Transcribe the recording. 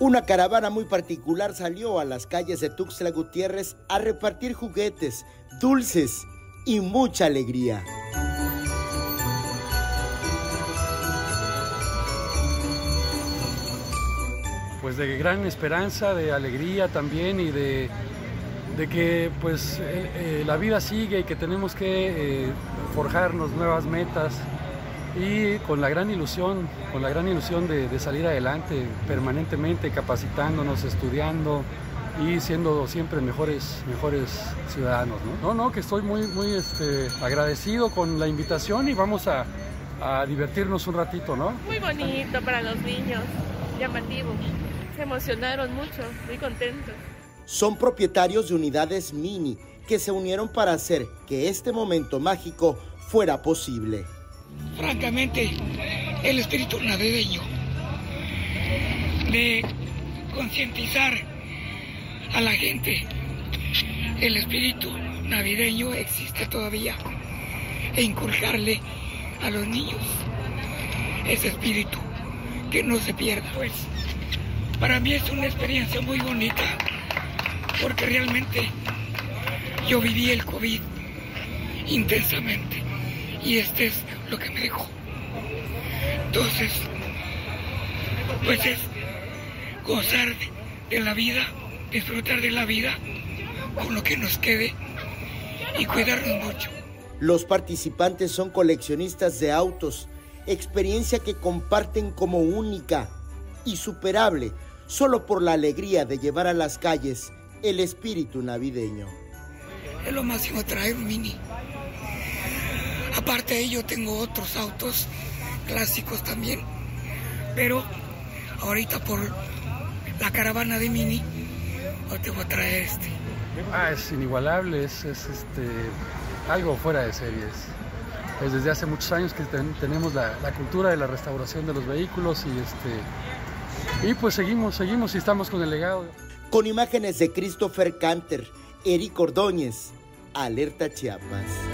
Una caravana muy particular salió a las calles de Tuxtla Gutiérrez a repartir juguetes, dulces y mucha alegría. Pues de gran esperanza, de alegría también y de, que pues eh, la vida sigue y que tenemos que eh, forjarnos nuevas metas y con la gran ilusión, con la gran ilusión de, salir adelante permanentemente, capacitándonos, estudiando y siendo siempre mejores, mejores ciudadanos. ¿no? no, que estoy muy, muy este, agradecido con la invitación y vamos a, a divertirnos un ratito, ¿no? Muy bonito para los niños, llamativo. Se emocionaron mucho, muy contentos. Son propietarios de unidades mini que se unieron para hacer que este momento mágico fuera posible francamente, el espíritu navideño, de concientizar a la gente. El espíritu navideño existe todavía e inculcarle a los niños ese espíritu que no se pierda. Pues para mí es una experiencia muy bonita porque realmente yo viví el COVID intensamente y este es lo que me dejó. Entonces, pues es gozar de la vida, disfrutar de la vida con lo que nos quede y cuidarnos mucho. Los participantes son coleccionistas de autos, experiencia que comparten como única y superable solo por la alegría de llevar a las calles el espíritu navideño. Es lo máximo traer un mini. Aparte de ello tengo otros autos clásicos también, pero ahorita por la caravana de Mini, hoy te voy a traer este. Ah, es inigualable, es, este, algo fuera de series. Es desde hace muchos años que tenemos la, cultura de la restauración de los vehículos y este y pues seguimos, seguimos y estamos con el legado. Con imágenes de Christopher Canter, Eric Ordóñez, Alerta Chiapas.